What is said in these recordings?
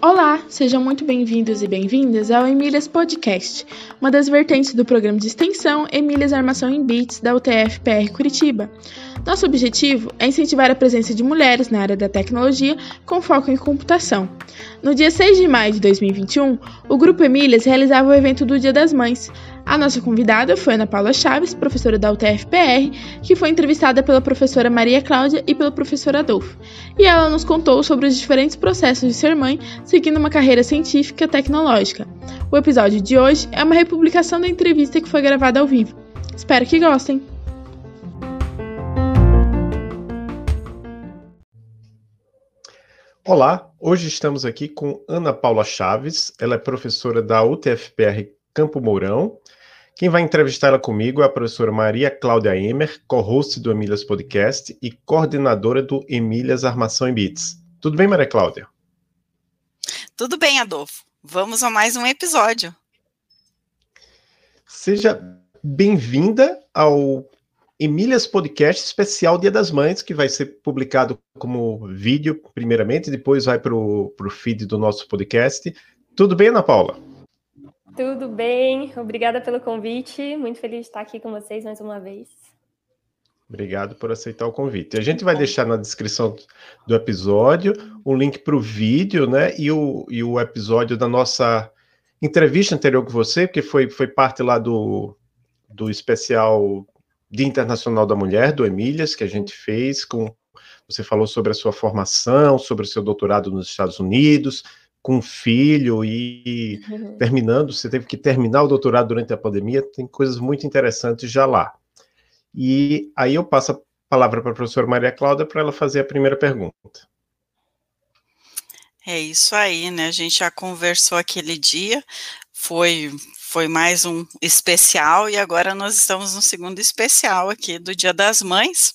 Olá, sejam muito bem-vindos e bem-vindas ao Emílias Podcast, uma das vertentes do programa de extensão Emílias Armação em Bits da UTF-PR Curitiba. Nosso objetivo é incentivar a presença de mulheres na área da tecnologia com foco em computação. No dia 6 de maio de 2021, o Grupo Emílias realizava o evento do Dia das Mães. A nossa convidada foi Ana Paula Chaves, professora da UTF-PR, que foi entrevistada pela professora Maria Cláudia e pelo professor Adolfo. E ela nos contou sobre os diferentes processos de ser mãe seguindo uma carreira científica tecnológica. O episódio de hoje é uma republicação da entrevista que foi gravada ao vivo. Espero que gostem! Olá, hoje estamos aqui com Ana Paula Chaves, ela é professora da UTFPR Campo Mourão. Quem vai entrevistar ela comigo é a professora Maria Cláudia Emer, co-host do Emílias Podcast e coordenadora do Emílias Armação em Bits. Tudo bem, Maria Cláudia? Tudo bem, Adolfo. Vamos a mais um episódio. Seja bem-vinda ao Emílias Podcast especial Dia das Mães, que vai ser publicado como vídeo, primeiramente, depois vai para o feed do nosso podcast. Tudo bem, Ana Paula? Tudo bem, obrigada pelo convite. Muito feliz de estar aqui com vocês mais uma vez. Obrigado por aceitar o convite. A gente vai deixar na descrição do episódio o link para o vídeo, né? E o, e o episódio da nossa entrevista anterior com você, que foi, foi parte lá do, do especial Dia Internacional da Mulher, do Emílias, que a gente fez com. Você falou sobre a sua formação, sobre o seu doutorado nos Estados Unidos, com um filho e uhum. terminando, você teve que terminar o doutorado durante a pandemia, tem coisas muito interessantes já lá. E aí eu passo a palavra para a professora Maria Cláudia para ela fazer a primeira pergunta. É isso aí, né? A gente já conversou aquele dia, foi foi mais um especial e agora nós estamos no segundo especial aqui do Dia das Mães.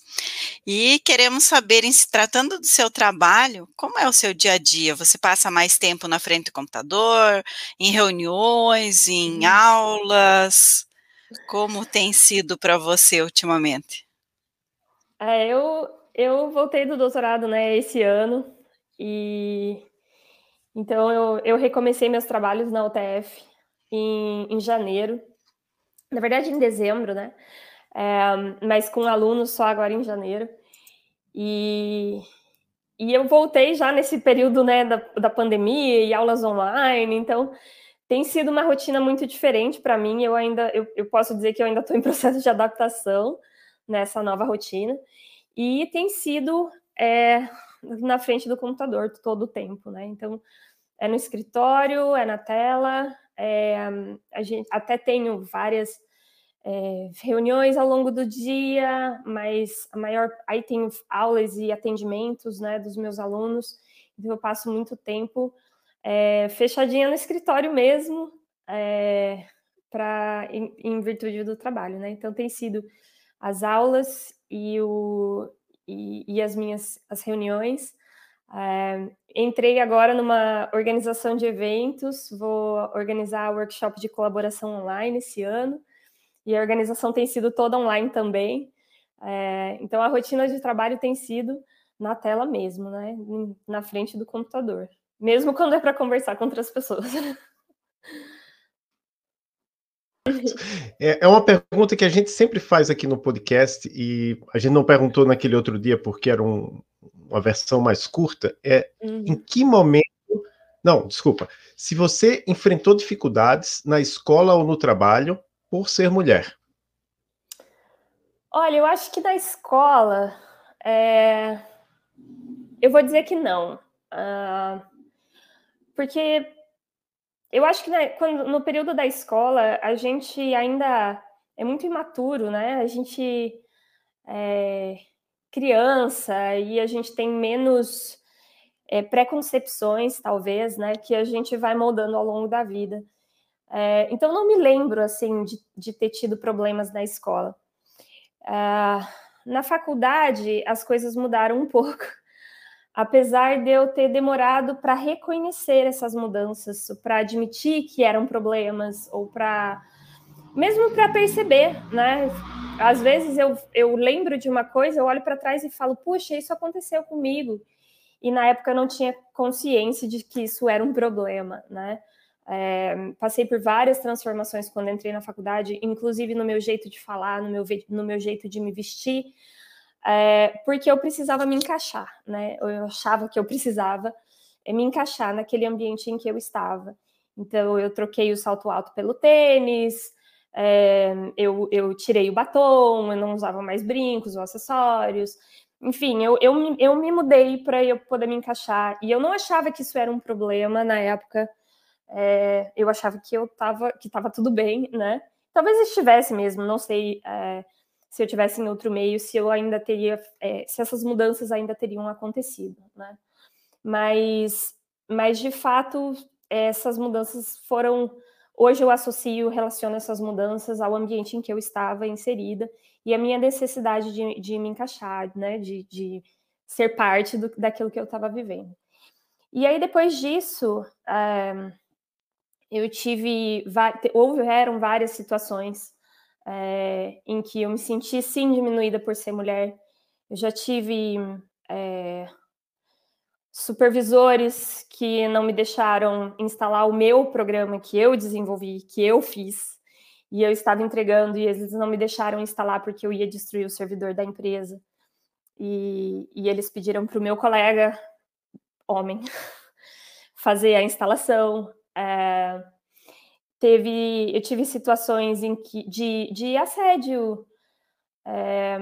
E queremos saber, em se tratando do seu trabalho, como é o seu dia a dia? Você passa mais tempo na frente do computador, em reuniões, em aulas? Como tem sido para você ultimamente? É, eu, eu voltei do doutorado né, esse ano e então eu, eu recomecei meus trabalhos na UTF em, em janeiro, na verdade em dezembro, né? É, mas com alunos só agora em janeiro. E, e eu voltei já nesse período né, da, da pandemia e aulas online, então tem sido uma rotina muito diferente para mim. Eu ainda eu, eu, posso dizer que eu ainda estou em processo de adaptação nessa nova rotina, e tem sido é, na frente do computador todo o tempo, né? Então é no escritório, é na tela, é, a gente até tenho várias é, reuniões ao longo do dia, mas a maior aí tenho aulas e atendimentos né, dos meus alunos, então eu passo muito tempo é, fechadinha no escritório mesmo, é, para em, em, virtude do trabalho, né? Então tem sido as aulas e, o, e, e as minhas as reuniões é, entrei agora numa organização de eventos, vou organizar workshop de colaboração online esse ano, e a organização tem sido toda online também. É, então a rotina de trabalho tem sido na tela mesmo, né? Na frente do computador. Mesmo quando é para conversar com outras pessoas. É, é uma pergunta que a gente sempre faz aqui no podcast e a gente não perguntou naquele outro dia porque era um, uma versão mais curta, é uhum. em que momento. Não, desculpa. Se você enfrentou dificuldades na escola ou no trabalho por ser mulher. Olha, eu acho que na escola. É... Eu vou dizer que não. Uh... Porque eu acho que né, quando, no período da escola a gente ainda é muito imaturo, né? A gente é, criança e a gente tem menos é, preconcepções, talvez, né, que a gente vai moldando ao longo da vida. É, então, não me lembro, assim, de, de ter tido problemas na escola. Uh, na faculdade, as coisas mudaram um pouco, apesar de eu ter demorado para reconhecer essas mudanças, para admitir que eram problemas ou para mesmo para perceber, né? Às vezes eu, eu lembro de uma coisa, eu olho para trás e falo, puxa, isso aconteceu comigo. E na época eu não tinha consciência de que isso era um problema, né? É, passei por várias transformações quando entrei na faculdade, inclusive no meu jeito de falar, no meu, no meu jeito de me vestir, é, porque eu precisava me encaixar, né? Eu achava que eu precisava me encaixar naquele ambiente em que eu estava. Então, eu troquei o salto alto pelo tênis, é, eu, eu tirei o batom, eu não usava mais brincos ou acessórios. Enfim, eu, eu, eu me mudei para eu poder me encaixar. E eu não achava que isso era um problema na época. É, eu achava que eu tava, que estava tudo bem, né? Talvez estivesse mesmo, não sei é, se eu tivesse em outro meio, se eu ainda teria, é, se essas mudanças ainda teriam acontecido, né? Mas, mas de fato, essas mudanças foram. Hoje eu associo, relaciono essas mudanças ao ambiente em que eu estava inserida e a minha necessidade de, de me encaixar, né? De, de ser parte do, daquilo que eu estava vivendo. E aí, depois disso, é, eu tive. Houveram várias situações é, em que eu me senti, sim, diminuída por ser mulher. Eu já tive. É, supervisores que não me deixaram instalar o meu programa que eu desenvolvi, que eu fiz, e eu estava entregando e eles não me deixaram instalar porque eu ia destruir o servidor da empresa. E, e eles pediram para o meu colega, homem, fazer a instalação. É, teve, eu tive situações em que, de, de assédio, é,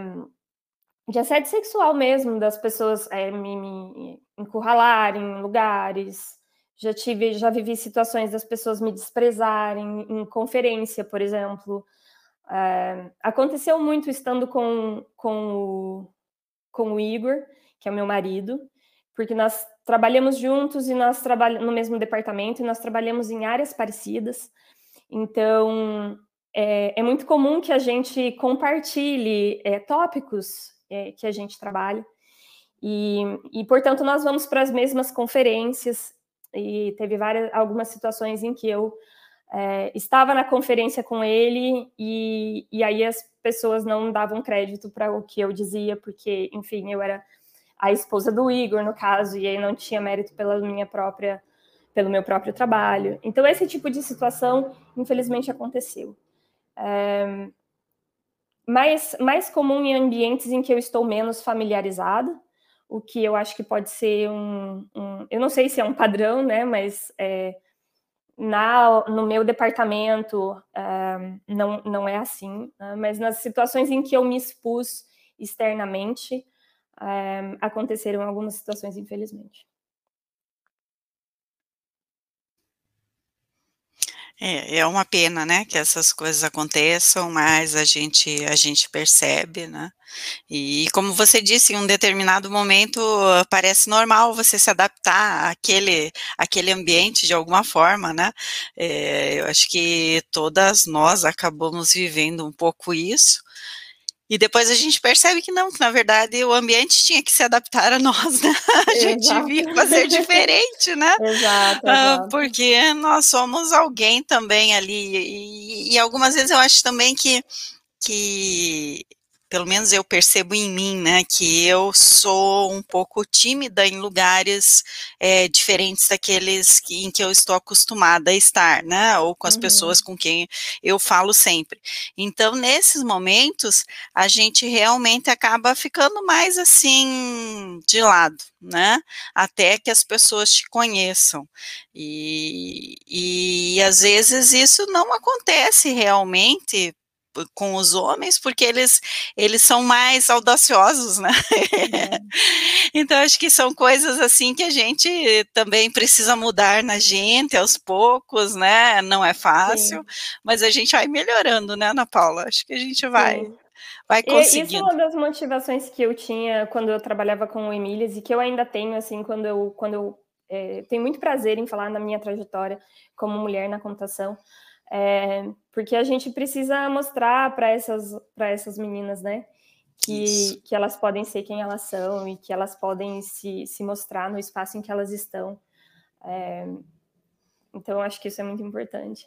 de assédio sexual mesmo, das pessoas é, me, me encurralarem em lugares. Já tive, já vivi situações das pessoas me desprezarem em conferência, por exemplo. É, aconteceu muito estando com, com, o, com o Igor, que é meu marido, porque nós trabalhamos juntos e nós trabalhamos no mesmo departamento e nós trabalhamos em áreas parecidas. Então, é, é muito comum que a gente compartilhe é, tópicos é, que a gente trabalha. E, e, portanto, nós vamos para as mesmas conferências e teve várias, algumas situações em que eu é, estava na conferência com ele e, e aí as pessoas não davam crédito para o que eu dizia, porque, enfim, eu era a esposa do Igor, no caso, e aí não tinha mérito pela minha própria, pelo meu próprio trabalho. Então, esse tipo de situação, infelizmente, aconteceu. É, mais, mais comum em ambientes em que eu estou menos familiarizada, o que eu acho que pode ser um, um eu não sei se é um padrão, né, mas é, na, no meu departamento é, não, não é assim, né, mas nas situações em que eu me expus externamente, é, aconteceram algumas situações, infelizmente. É, é uma pena, né, que essas coisas aconteçam, mas a gente a gente percebe, né? E como você disse, em um determinado momento parece normal você se adaptar àquele, àquele ambiente de alguma forma, né? É, eu acho que todas nós acabamos vivendo um pouco isso. E depois a gente percebe que não, que na verdade o ambiente tinha que se adaptar a nós, né? A gente devia fazer diferente, né? exato, ah, exato. Porque nós somos alguém também ali. E, e algumas vezes eu acho também que, que pelo menos eu percebo em mim, né, que eu sou um pouco tímida em lugares é, diferentes daqueles que, em que eu estou acostumada a estar, né, ou com as uhum. pessoas com quem eu falo sempre. Então, nesses momentos, a gente realmente acaba ficando mais assim de lado, né, até que as pessoas te conheçam. E, e às vezes isso não acontece realmente com os homens, porque eles, eles são mais audaciosos, né? É. então, acho que são coisas assim que a gente também precisa mudar na gente aos poucos, né? Não é fácil, Sim. mas a gente vai melhorando, né, Ana Paula? Acho que a gente vai. Sim. Vai conseguindo. E isso é uma das motivações que eu tinha quando eu trabalhava com o Emílias e que eu ainda tenho, assim, quando eu, quando eu é, tenho muito prazer em falar na minha trajetória como mulher na computação, é, porque a gente precisa mostrar para essas, essas meninas, né? Que, que elas podem ser quem elas são e que elas podem se, se mostrar no espaço em que elas estão. É, então, acho que isso é muito importante.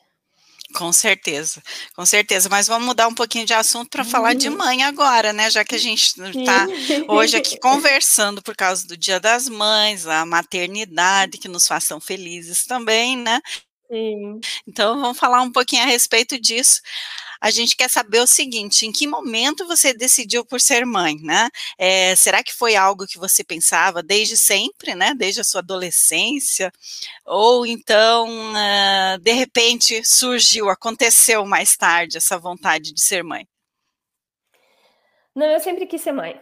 Com certeza, com certeza. Mas vamos mudar um pouquinho de assunto para falar de uhum. mãe agora, né? Já que a gente está hoje aqui conversando por causa do Dia das Mães, a maternidade, que nos façam felizes também, né? Sim. Então vamos falar um pouquinho a respeito disso a gente quer saber o seguinte: em que momento você decidiu por ser mãe, né? É, será que foi algo que você pensava desde sempre, né? Desde a sua adolescência? Ou então, uh, de repente, surgiu, aconteceu mais tarde essa vontade de ser mãe? Não, eu sempre quis ser mãe.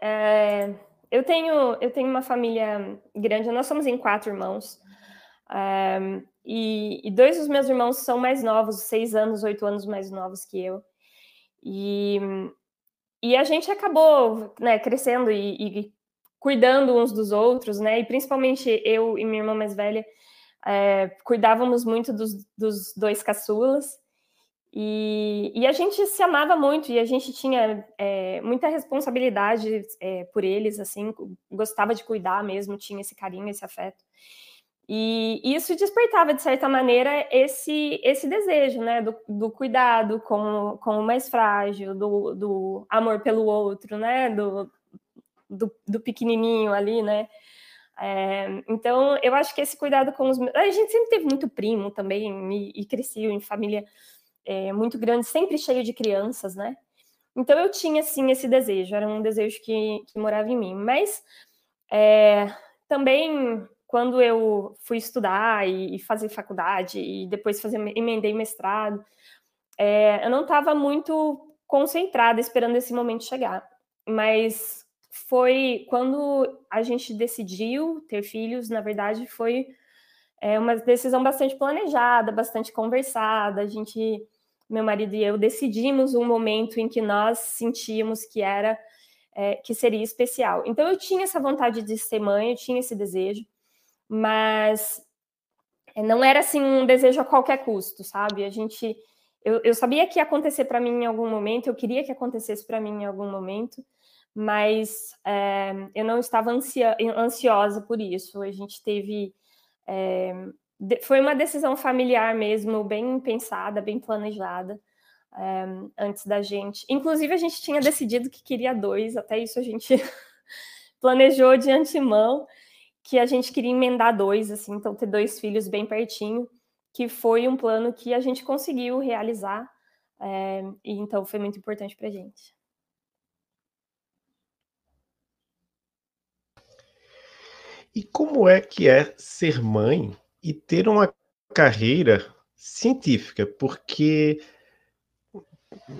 É, eu tenho eu tenho uma família grande, nós somos em quatro irmãos. É, e, e, dois dos meus irmãos são mais novos, seis anos, oito anos mais novos que eu. E, e a gente acabou né, crescendo e, e, cuidando uns dos outros, né? E principalmente eu e minha irmã mais velha é, cuidávamos muito dos, dos dois caçulas. E, e, a gente se amava muito e a gente tinha é, muita responsabilidade é, por eles, assim, gostava de cuidar mesmo, tinha esse carinho, esse afeto. E isso despertava, de certa maneira, esse, esse desejo, né, do, do cuidado com, com o mais frágil, do, do amor pelo outro, né, do, do, do pequenininho ali, né. É, então, eu acho que esse cuidado com os... A gente sempre teve muito primo também, e, e em família é, muito grande, sempre cheio de crianças, né. Então, eu tinha, sim, esse desejo, era um desejo que, que morava em mim. Mas, é, também quando eu fui estudar e, fazer faculdade e depois fazer emendei mestrado, é, eu não estava muito concentrada esperando esse momento chegar. Mas foi quando a gente decidiu ter filhos, na verdade, foi é, uma decisão bastante planejada, bastante conversada. A gente, meu marido e eu, decidimos um momento em que nós sentíamos que era é, que seria especial. Então eu tinha essa vontade de ser mãe, eu tinha esse desejo mas eh, não era assim um desejo a qualquer custo, sabe? A gente, eu, eu sabia que ia acontecer para mim em algum momento, eu queria que acontecesse para mim em algum momento, mas é, eu não estava ansia, ansiosa por isso. A gente teve, é, foi uma decisão familiar mesmo, bem pensada, bem planejada. É, antes da gente. Inclusive, a gente tinha decidido que queria dois, até isso a gente planejou de antemão que a gente queria emendar dois, assim, então ter dois filhos bem pertinho, que foi um plano que a gente conseguiu realizar, é, e então foi muito importante para a gente. E como é que é ser mãe e ter uma carreira científica? Porque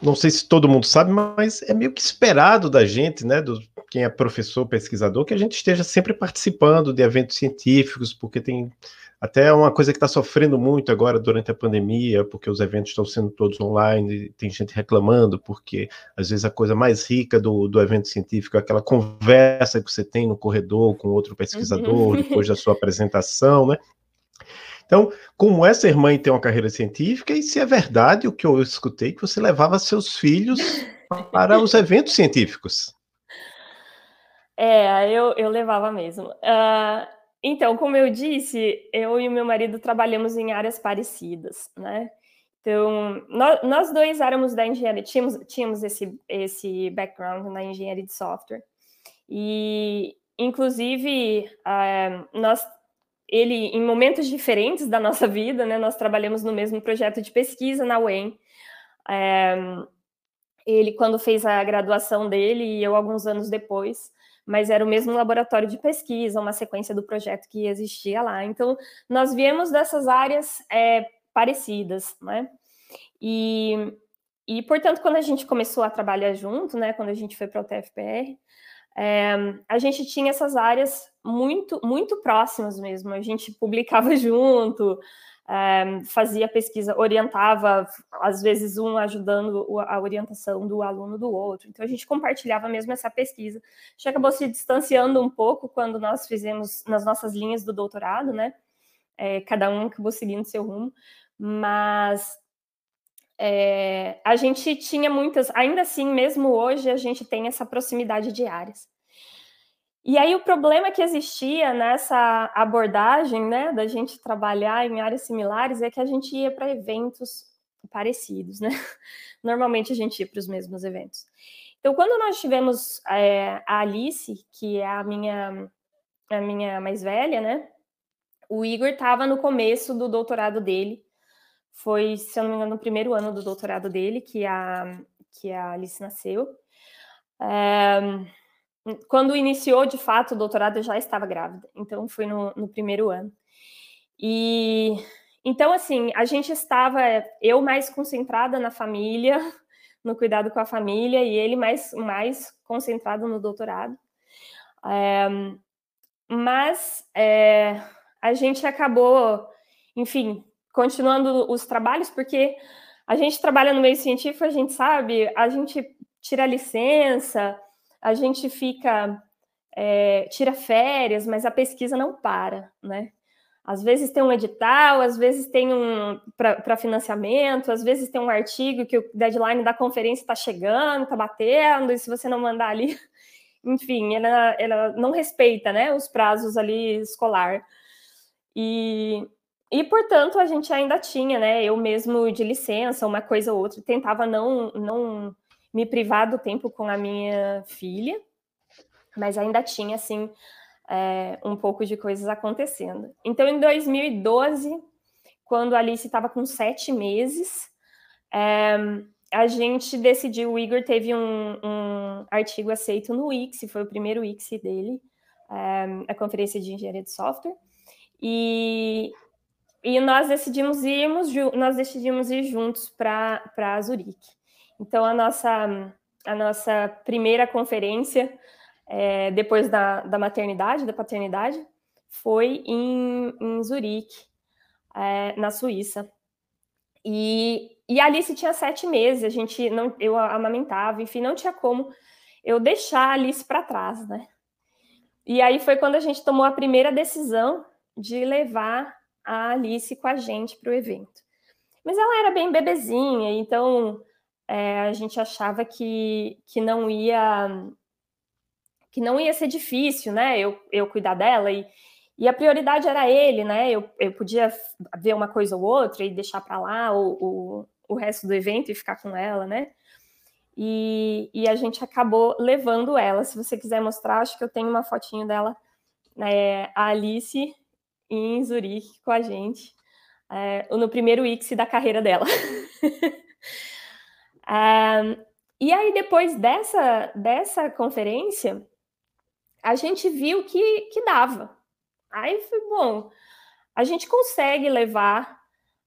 não sei se todo mundo sabe, mas é meio que esperado da gente, né, do quem é professor, pesquisador, que a gente esteja sempre participando de eventos científicos, porque tem até uma coisa que está sofrendo muito agora durante a pandemia, porque os eventos estão sendo todos online, tem gente reclamando, porque às vezes a coisa mais rica do, do evento científico é aquela conversa que você tem no corredor com outro pesquisador, uhum. depois da sua apresentação, né? Então, como é ser mãe e ter uma carreira científica, e se é verdade o que eu escutei, que você levava seus filhos para os eventos científicos. É, eu, eu levava mesmo. Uh, então, como eu disse, eu e o meu marido trabalhamos em áreas parecidas, né? Então, nós, nós dois éramos da engenharia, tínhamos, tínhamos esse, esse background na engenharia de software. E, inclusive, uh, nós ele em momentos diferentes da nossa vida, né? Nós trabalhamos no mesmo projeto de pesquisa na UEM. É, ele quando fez a graduação dele e eu alguns anos depois, mas era o mesmo laboratório de pesquisa, uma sequência do projeto que existia lá. Então nós viemos dessas áreas é, parecidas, né? E, e portanto quando a gente começou a trabalhar junto, né? Quando a gente foi para o TFPR, é, a gente tinha essas áreas muito, muito próximas mesmo. A gente publicava junto, é, fazia pesquisa, orientava, às vezes um ajudando a orientação do aluno do outro. Então a gente compartilhava mesmo essa pesquisa. A gente acabou se distanciando um pouco quando nós fizemos nas nossas linhas do doutorado, né? É, cada um acabou seguindo seu rumo, mas é, a gente tinha muitas, ainda assim, mesmo hoje, a gente tem essa proximidade de áreas. E aí o problema que existia nessa abordagem, né, da gente trabalhar em áreas similares, é que a gente ia para eventos parecidos, né? Normalmente a gente ia para os mesmos eventos. Então, quando nós tivemos é, a Alice, que é a minha, a minha mais velha, né? O Igor estava no começo do doutorado dele. Foi, se eu não me engano, no primeiro ano do doutorado dele que a, que a Alice nasceu. É, quando iniciou, de fato, o doutorado, eu já estava grávida. Então, foi no, no primeiro ano. E então, assim, a gente estava, eu mais concentrada na família, no cuidado com a família, e ele mais, mais concentrado no doutorado. É, mas é, a gente acabou, enfim, continuando os trabalhos, porque a gente trabalha no meio científico, a gente sabe, a gente tira licença, a gente fica, é, tira férias, mas a pesquisa não para, né? Às vezes tem um edital, às vezes tem um para financiamento, às vezes tem um artigo que o deadline da conferência está chegando, está batendo, e se você não mandar ali, enfim, ela, ela não respeita né, os prazos ali escolar. E, e, portanto, a gente ainda tinha, né? Eu mesmo de licença, uma coisa ou outra, tentava não, não me privar do tempo com a minha filha, mas ainda tinha, assim, é, um pouco de coisas acontecendo. Então, em 2012, quando a Alice estava com sete meses, é, a gente decidiu, o Igor teve um, um, artigo aceito no Wix, foi o primeiro Wix dele, é, a Conferência de Engenharia de Software, e, e nós decidimos irmos, nós decidimos ir juntos para Zurique. Então, a nossa, a nossa primeira conferência é, depois da, da maternidade, da paternidade, foi em, em Zurique, é, na Suíça. E, e a Alice tinha sete meses, a gente não, eu amamentava, enfim, não tinha como eu deixar a Alice para trás, né? E aí foi quando a gente tomou a primeira decisão de levar a Alice com a gente para o evento. Mas ela era bem bebezinha, então é, a gente achava que, que não ia que não ia ser difícil, né? Eu, eu cuidar dela e, e a prioridade era ele, né? Eu, eu podia ver uma coisa ou outra e deixar para lá o, o, o resto do evento e ficar com ela, né? E, e, a gente acabou levando ela. Se você quiser mostrar, acho que eu tenho uma fotinho dela, né, a Alice em Zurique com a gente, é, no primeiro ICSI da carreira dela. um, e aí, depois dessa, dessa conferência, a gente viu que, que dava. Aí foi bom, a gente consegue levar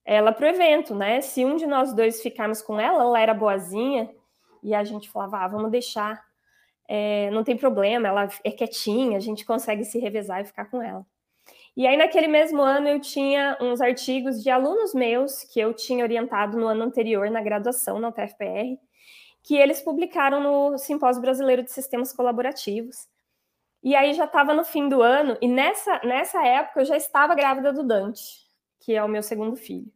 ela para o evento, né? Se um de nós dois ficarmos com ela, ela era boazinha, e a gente falava, ah, vamos deixar, é, não tem problema, ela é quietinha, a gente consegue se revezar e ficar com ela. E aí, naquele mesmo ano, eu tinha uns artigos de alunos meus que eu tinha orientado no ano anterior, na graduação, na UTFPR, que eles publicaram no Simpósio Brasileiro de Sistemas Colaborativos. E aí já estava no fim do ano, e nessa, nessa época eu já estava grávida do Dante, que é o meu segundo filho.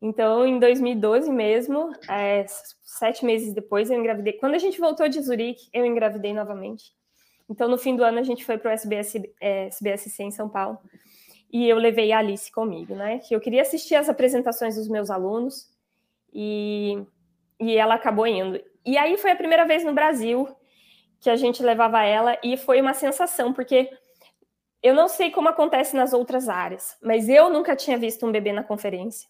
Então, em 2012 mesmo, é, sete meses depois, eu engravidei. Quando a gente voltou de Zurique, eu engravidei novamente. Então, no fim do ano, a gente foi para o SBS, é, SBSC em São Paulo. E eu levei a Alice comigo, né? Que eu queria assistir as apresentações dos meus alunos. E, e ela acabou indo. E aí foi a primeira vez no Brasil que a gente levava ela e foi uma sensação, porque eu não sei como acontece nas outras áreas, mas eu nunca tinha visto um bebê na conferência.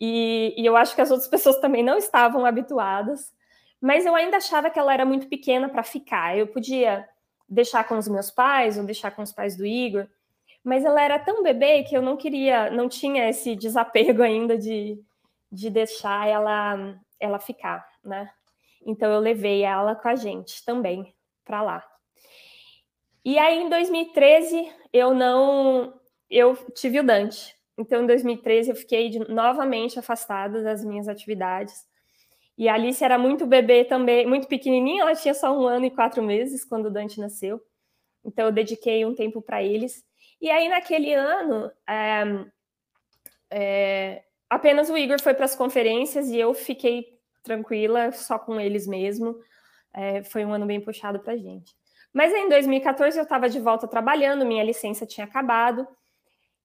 E, e eu acho que as outras pessoas também não estavam habituadas, mas eu ainda achava que ela era muito pequena para ficar. Eu podia deixar com os meus pais ou deixar com os pais do Igor, mas ela era tão bebê que eu não queria, não tinha esse desapego ainda de, de deixar ela, ela ficar, né? Então eu levei ela com a gente também para lá. E aí em 2013 eu não eu tive o Dante. Então em 2013 eu fiquei de, novamente afastada das minhas atividades. E a Alice era muito bebê também, muito pequenininha, ela tinha só um ano e quatro meses quando o Dante nasceu. Então eu dediquei um tempo para eles. E aí naquele ano é, é, apenas o Igor foi para as conferências e eu fiquei tranquila, só com eles mesmo. É, foi um ano bem puxado para a gente. Mas em 2014 eu estava de volta trabalhando, minha licença tinha acabado,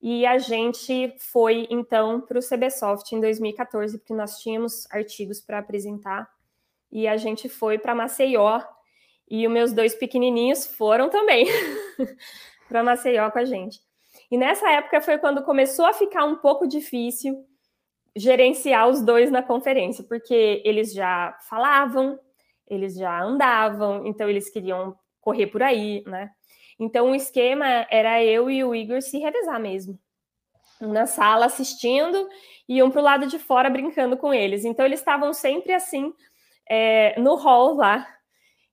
E a gente foi então para o CBSoft em 2014, porque nós tínhamos artigos para apresentar. E a gente foi para Maceió e os meus dois pequenininhos foram também para Maceió com a gente. E nessa época foi quando começou a ficar um pouco difícil gerenciar os dois na conferência, porque eles já falavam, eles já andavam, então eles queriam correr por aí, né? Então o esquema era eu e o Igor se revezar mesmo. Um na sala assistindo e um para o lado de fora brincando com eles. Então eles estavam sempre assim é, no hall lá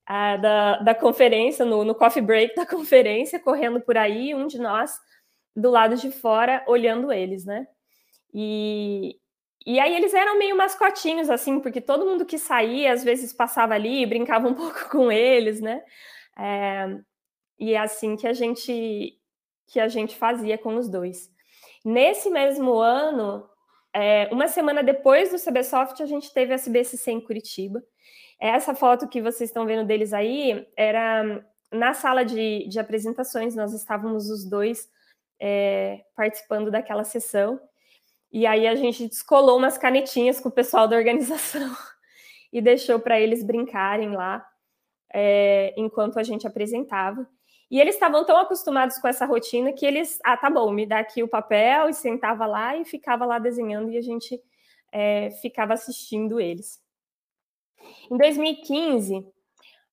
da, da conferência, no, no coffee break da conferência, correndo por aí, um de nós do lado de fora olhando eles, né? E, e aí eles eram meio mascotinhos, assim, porque todo mundo que saía, às vezes passava ali e brincava um pouco com eles, né? É, e é assim que a gente que a gente fazia com os dois. Nesse mesmo ano, é, uma semana depois do CBSoft, a gente teve a CBSC em Curitiba. Essa foto que vocês estão vendo deles aí era na sala de, de apresentações, nós estávamos os dois é, participando daquela sessão. E aí a gente descolou umas canetinhas com o pessoal da organização e deixou para eles brincarem lá é, enquanto a gente apresentava. E eles estavam tão acostumados com essa rotina que eles, ah, tá bom, me dá aqui o papel e sentava lá e ficava lá desenhando e a gente é, ficava assistindo eles. Em 2015,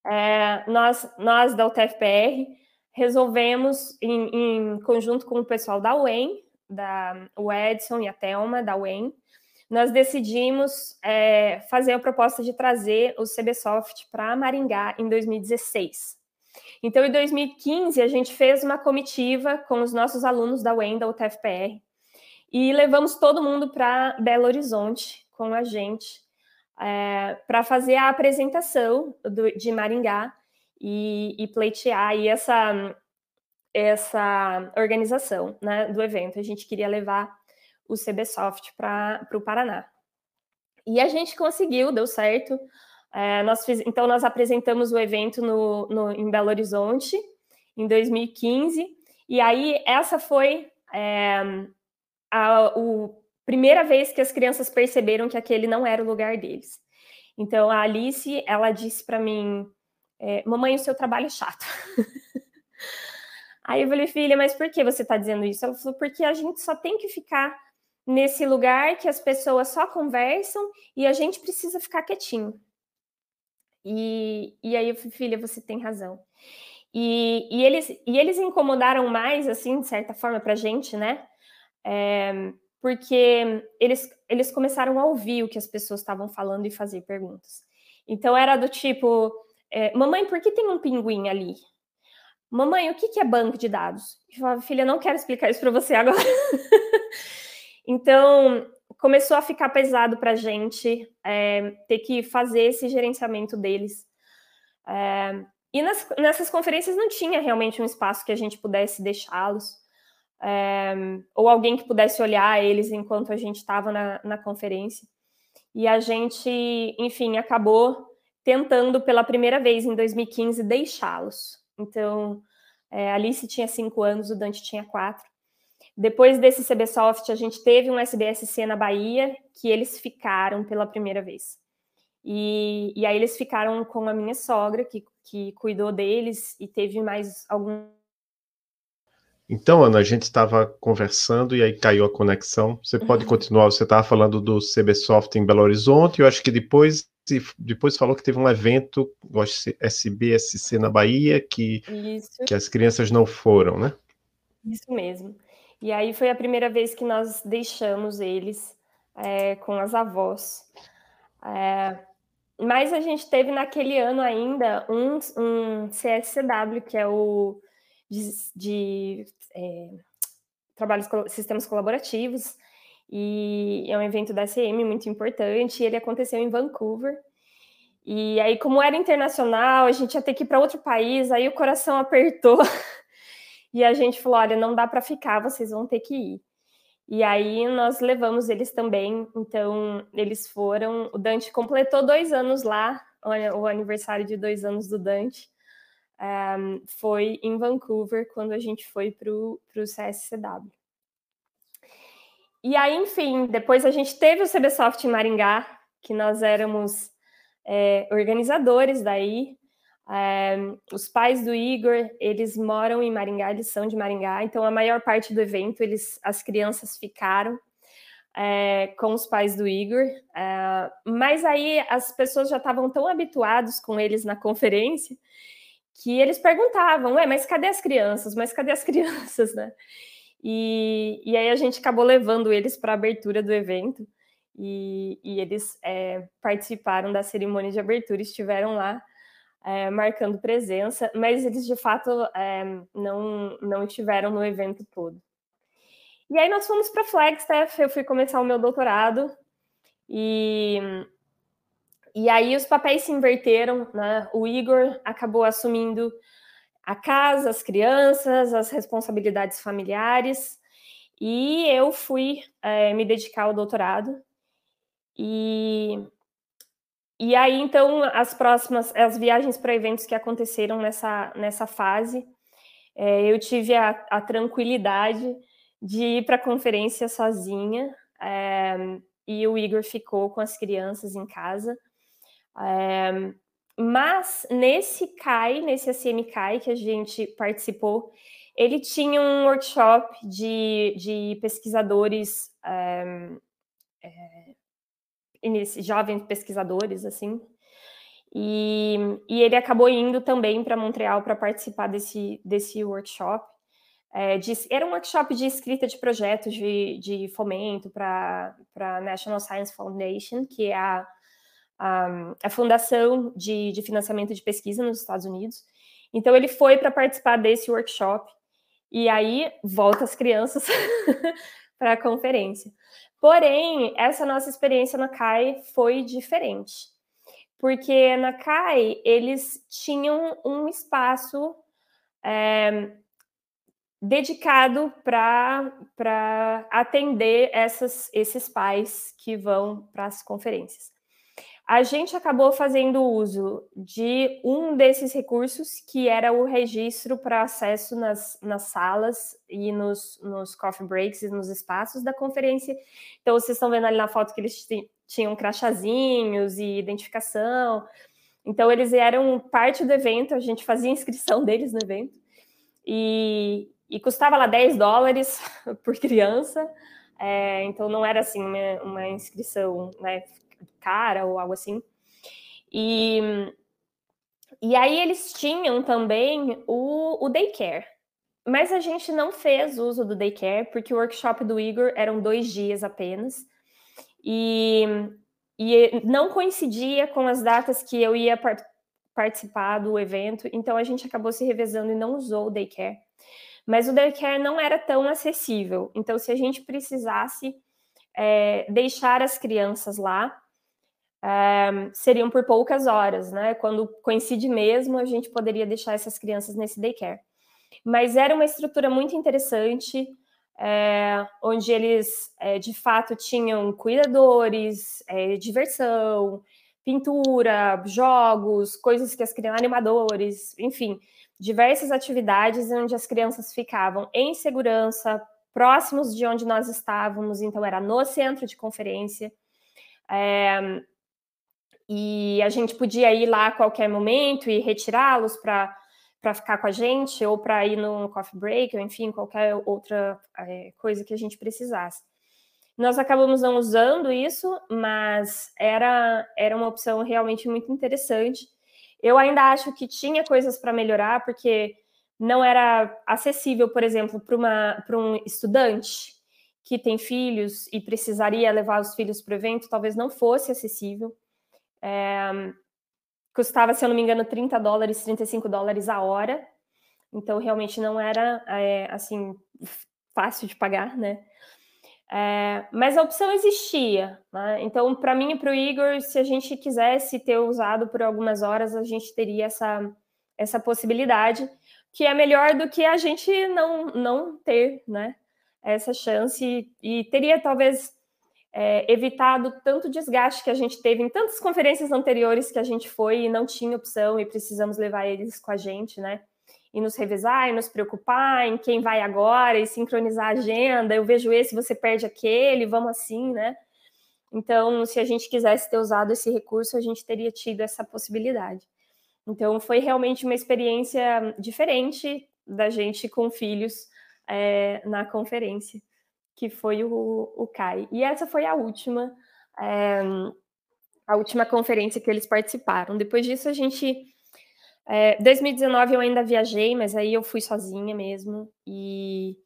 é, nós, nós da UTFPR resolvemos, em, em, conjunto com o pessoal da UEM, da, o Edson e a Thelma, da UEM, nós decidimos é, fazer a proposta de trazer o CBSoft para Maringá em 2016. Então, em 2015, a gente fez uma comitiva com os nossos alunos da UEM, da UTFPR, e levamos todo mundo para Belo Horizonte com a gente é, para fazer a apresentação do, de Maringá e, e pleitear aí essa, essa organização né, do evento. A gente queria levar o CBSoft para o Paraná. E a gente conseguiu, deu certo. É, nós fiz, então, nós apresentamos o evento no, no, em Belo Horizonte, em 2015, e aí essa foi é, a o, primeira vez que as crianças perceberam que aquele não era o lugar deles. Então, a Alice, ela disse para mim, é, mamãe, o seu trabalho é chato. Aí eu falei, filha, mas por que você está dizendo isso? Ela falou, porque a gente só tem que ficar nesse lugar que as pessoas só conversam e a gente precisa ficar quietinho. E, e aí eu falei, filha, você tem razão. E, e, eles, e eles incomodaram mais, assim, de certa forma, para a gente, né? É, porque eles, eles começaram a ouvir o que as pessoas estavam falando e fazer perguntas. Então era do tipo, é, mamãe, por que tem um pinguim ali? Mamãe, o que, que é banco de dados? Eu falava, filha, não quero explicar isso para você agora. então, começou a ficar pesado para a gente é, ter que fazer esse gerenciamento deles. É, e nas, nessas conferências não tinha realmente um espaço que a gente pudesse deixá-los, é, ou alguém que pudesse olhar eles enquanto a gente estava na, na conferência. E a gente, enfim, acabou tentando pela primeira vez em 2015 deixá-los. Então, é, Alice tinha cinco anos, o Dante tinha quatro. Depois desse CBSoft, a gente teve um SBSC na Bahia, que eles ficaram pela primeira vez. E, e aí eles ficaram com a minha sogra, que, que cuidou deles, e teve mais algum. Então, Ana, a gente estava conversando e aí caiu a conexão. Você pode uhum. continuar, você estava falando do CBSoft em Belo Horizonte, eu acho que depois depois falou que teve um evento, SBSC na Bahia, que, que as crianças não foram, né? Isso mesmo. E aí foi a primeira vez que nós deixamos eles é, com as avós. É, mas a gente teve naquele ano ainda um, um CSCW, que é o de, de é, trabalhos, sistemas colaborativos, e é um evento da SM muito importante. ele aconteceu em Vancouver. E aí, como era internacional, a gente ia ter que ir para outro país, aí o coração apertou. e a gente falou: olha, não dá para ficar, vocês vão ter que ir. E aí nós levamos eles também. Então, eles foram. O Dante completou dois anos lá, o aniversário de dois anos do Dante. Um, foi em Vancouver, quando a gente foi para o CSCW. e aí, enfim, depois a gente teve o CBSoft em Maringá, que nós éramos é, organizadores daí. É, os pais do Igor, eles moram em Maringá, eles são de Maringá, então a maior parte do evento, eles, as crianças ficaram é, com os pais do Igor, mas aí as pessoas já estavam tão habituados com eles na conferência que eles perguntavam, ué, mas cadê as crianças? Mas cadê as crianças, né? E, e aí a gente acabou levando eles para a abertura do evento e, e eles é, participaram da cerimônia de abertura, estiveram lá é, marcando presença, mas eles de fato é, não, não estiveram no evento todo. E aí nós fomos para Flagstaff, eu fui começar o meu doutorado e, e aí os papéis se inverteram, né? O Igor acabou assumindo a casa, as crianças, as responsabilidades familiares, e eu fui é, me dedicar ao doutorado. E, e aí, então, as próximas, as viagens para eventos que aconteceram nessa, nessa fase, é, eu tive a, a, tranquilidade de ir para a conferência sozinha, é, e o Igor ficou com as crianças em casa. É, mas nesse CAI, nesse ACM CAI que a gente participou, ele tinha um workshop de, de pesquisadores, é, é, jovens pesquisadores, assim, e, e, ele acabou indo também para Montreal para participar desse, desse workshop. É, de, era um workshop de escrita de projetos de, de fomento para a National Science Foundation, que é a a, a fundação de, de financiamento de pesquisa nos Estados Unidos. Então, ele foi para participar desse workshop e aí volta as crianças para a conferência. Porém, essa nossa experiência na CAI foi diferente, porque na CAI eles tinham um espaço é, dedicado para atender essas, esses pais que vão para as conferências a gente acabou fazendo uso de um desses recursos, que era o registro para acesso nas, nas salas e nos, nos coffee breaks e nos espaços da conferência. Então, vocês estão vendo ali na foto que eles tinham crachazinhos e identificação. Então, eles eram parte do evento, a gente fazia inscrição deles no evento. E, e custava lá 10 dólares por criança. É, então, não era assim uma, uma inscrição né, cara ou algo assim. E, e aí eles tinham também o, o daycare. Mas a gente não fez uso do daycare, porque o workshop do Igor eram dois dias apenas. E, e não coincidia com as datas que eu ia par participar do evento, então a gente acabou se revezando e não usou o daycare. Mas o daycare não era tão acessível, então se a gente precisasse é, deixar as crianças lá, seriam por poucas horas, né? Quando coincide mesmo, a gente poderia deixar essas crianças nesse daycare. Mas era uma estrutura muito interessante, é, onde eles é, de fato tinham cuidadores, é, diversão, pintura, jogos, coisas que as crianças, animadores, enfim, diversas atividades onde as crianças ficavam em segurança, próximos de onde nós estávamos, então era no centro de conferência. É, e a gente podia ir lá a qualquer momento e retirá-los para para ficar com a gente ou para ir no coffee break, ou enfim, qualquer outra é, coisa que a gente precisasse. Nós acabamos não usando isso, mas era, era uma opção realmente muito interessante. Eu ainda acho que tinha coisas para melhorar, porque não era acessível, por exemplo, para um estudante que tem filhos e precisaria levar os filhos para o evento, talvez não fosse acessível. É, custava, se eu não me engano, 30 dólares, 35 dólares a hora. Então, realmente não era, é, assim, fácil de pagar, né? É, mas a opção existia. Né? Então, para mim e para o Igor, se a gente quisesse ter usado por algumas horas, a gente teria essa, essa possibilidade, que é melhor do que a gente não, não ter né? essa chance. E teria talvez é, evitado tanto desgaste que a gente teve em tantas conferências anteriores que a gente foi e não tinha opção e precisamos levar eles com a gente, né? e nos revezar e nos preocupar em quem vai agora e sincronizar a agenda. Eu vejo esse, você perde aquele, vamos assim, né? Então, se a gente quisesse ter usado esse recurso, a gente teria tido essa possibilidade. Então, foi realmente uma experiência diferente da gente com filhos é, na conferência, que foi o, o CAI. E essa foi a última, é, a última conferência que eles participaram. Depois disso, a gente. É, 2019 eu ainda viajei, mas aí eu fui sozinha mesmo, e,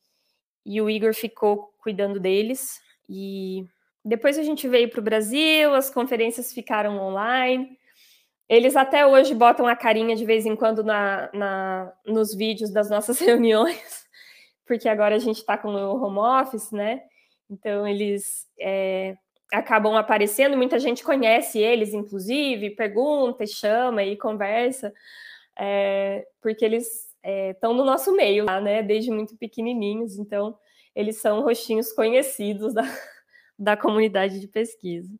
e o Igor ficou cuidando deles. E depois a gente veio para o Brasil, as conferências ficaram online. Eles até hoje botam a carinha de vez em quando na, na nos vídeos das nossas reuniões, porque agora a gente está com o home office, né? Então eles é, acabam aparecendo, muita gente conhece eles, inclusive, pergunta chama e conversa, é, porque eles estão é, no nosso meio, né? Desde muito pequenininhos, então eles são rostinhos conhecidos da, da comunidade de pesquisa.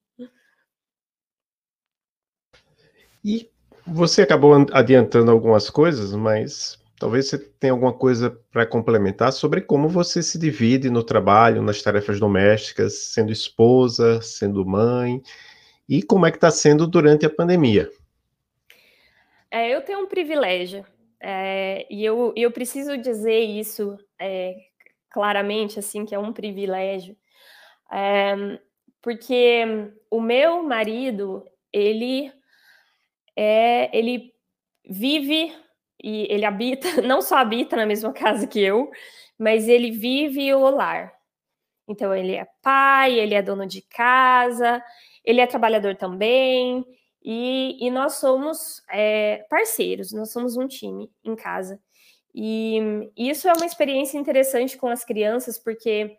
E você acabou adiantando algumas coisas, mas talvez você tenha alguma coisa para complementar sobre como você se divide no trabalho, nas tarefas domésticas, sendo esposa, sendo mãe, e como é que está sendo durante a pandemia. É, eu tenho um privilégio, é, e eu, eu preciso dizer isso é, claramente, assim, que é um privilégio, é, porque o meu marido, ele é, ele vive e ele habita, não só habita na mesma casa que eu, mas ele vive o lar. Então ele é pai, ele é dono de casa, ele é trabalhador também, e, e nós somos é, parceiros, nós somos um time em casa. E, isso é uma experiência interessante com as crianças, porque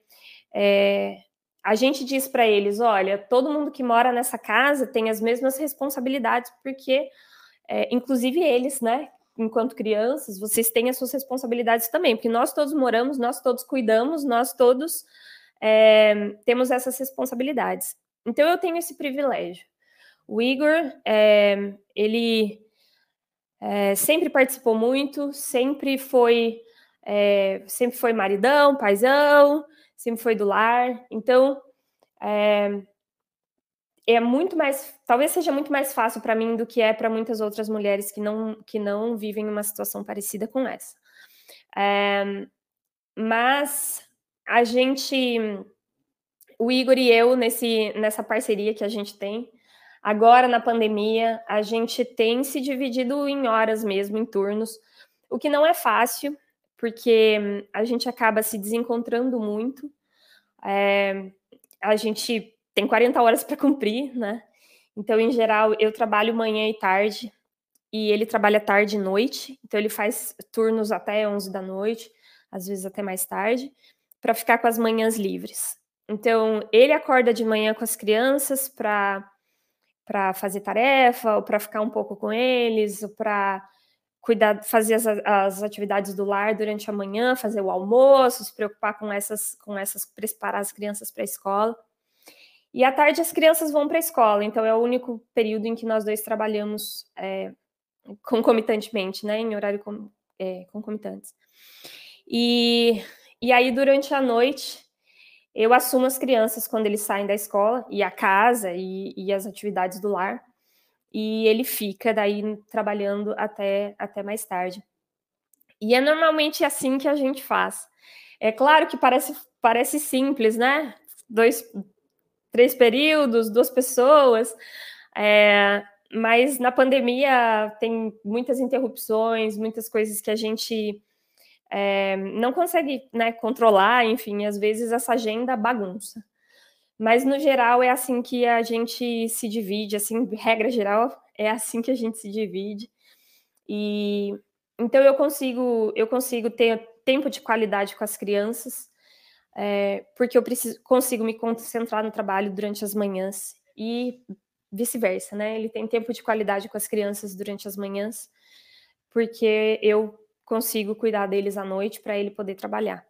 é, a gente diz para eles: olha, todo mundo que mora nessa casa tem as mesmas responsabilidades, porque, é, inclusive eles, né, enquanto crianças, vocês têm as suas responsabilidades também, porque nós todos moramos, nós todos cuidamos, nós todos é, temos essas responsabilidades. Então eu tenho esse privilégio. O Igor, é, ele é, sempre participou muito, sempre foi, é, sempre foi maridão, paizão, sempre foi do lar. Então, é, muito mais, talvez seja muito mais fácil para mim do que é para muitas outras mulheres que não, que não vivem uma situação parecida com essa. É, mas a gente, o Igor e eu, nesse, nessa parceria que a gente tem, agora na pandemia, a gente tem se dividido em horas mesmo, em turnos, o que não é fácil, porque a gente acaba se desencontrando muito. É, a gente tem 40 horas para cumprir, né? Então, em geral, eu trabalho manhã e tarde, e ele trabalha tarde e noite, então ele faz turnos até 11 da noite, às vezes até mais tarde, para ficar com as manhãs livres. Então, ele acorda de manhã com as crianças para para fazer tarefa, ou para ficar um pouco com eles, ou para cuidar, fazer as, as, atividades do lar durante a manhã, fazer o almoço, se preocupar com essas, com essas, preparar as crianças para a escola. E à tarde as crianças vão para a escola, então é o único período em que nós dois trabalhamos é, concomitantemente, né, em horário com, é, concomitantes. E, e aí durante a noite eu assumo as crianças quando eles saem da escola e a casa e, e as atividades do lar e ele fica daí trabalhando até, até mais tarde. E é normalmente assim que a gente faz. É claro que parece, parece simples, né? Dois, três períodos, duas pessoas, é, mas na pandemia tem muitas interrupções, muitas coisas que a gente é, não consegue né, controlar, enfim, às vezes essa agenda bagunça. Mas no geral é assim que a gente se divide, assim, regra geral, é assim que a gente se divide. E então eu consigo eu consigo ter tempo de qualidade com as crianças, é, porque eu preciso, consigo me concentrar no trabalho durante as manhãs e vice-versa, né? Ele tem tempo de qualidade com as crianças durante as manhãs, porque eu consigo cuidar deles à noite para ele poder trabalhar.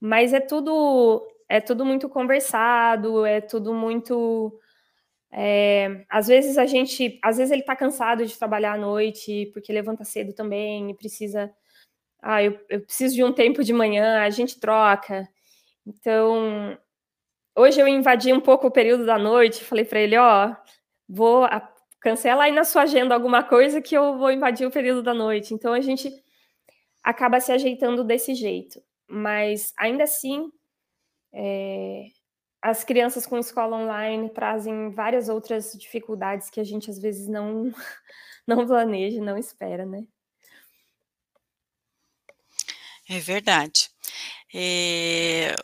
Mas é tudo é tudo muito conversado, é tudo muito. É, às vezes a gente, às vezes ele está cansado de trabalhar à noite porque levanta cedo também e precisa ah, eu, eu preciso de um tempo de manhã, a gente troca. Então, hoje eu invadi um pouco o período da noite, falei para ele, ó, vou cancela aí na sua agenda alguma coisa que eu vou invadir o período da noite. Então a gente acaba se ajeitando desse jeito. Mas ainda assim, é, as crianças com escola online trazem várias outras dificuldades que a gente às vezes não não planeja, não espera, né? É verdade. É,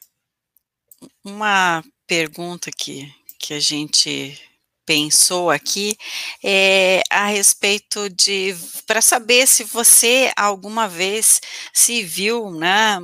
uma pergunta que, que a gente pensou aqui é a respeito de para saber se você alguma vez se viu, né,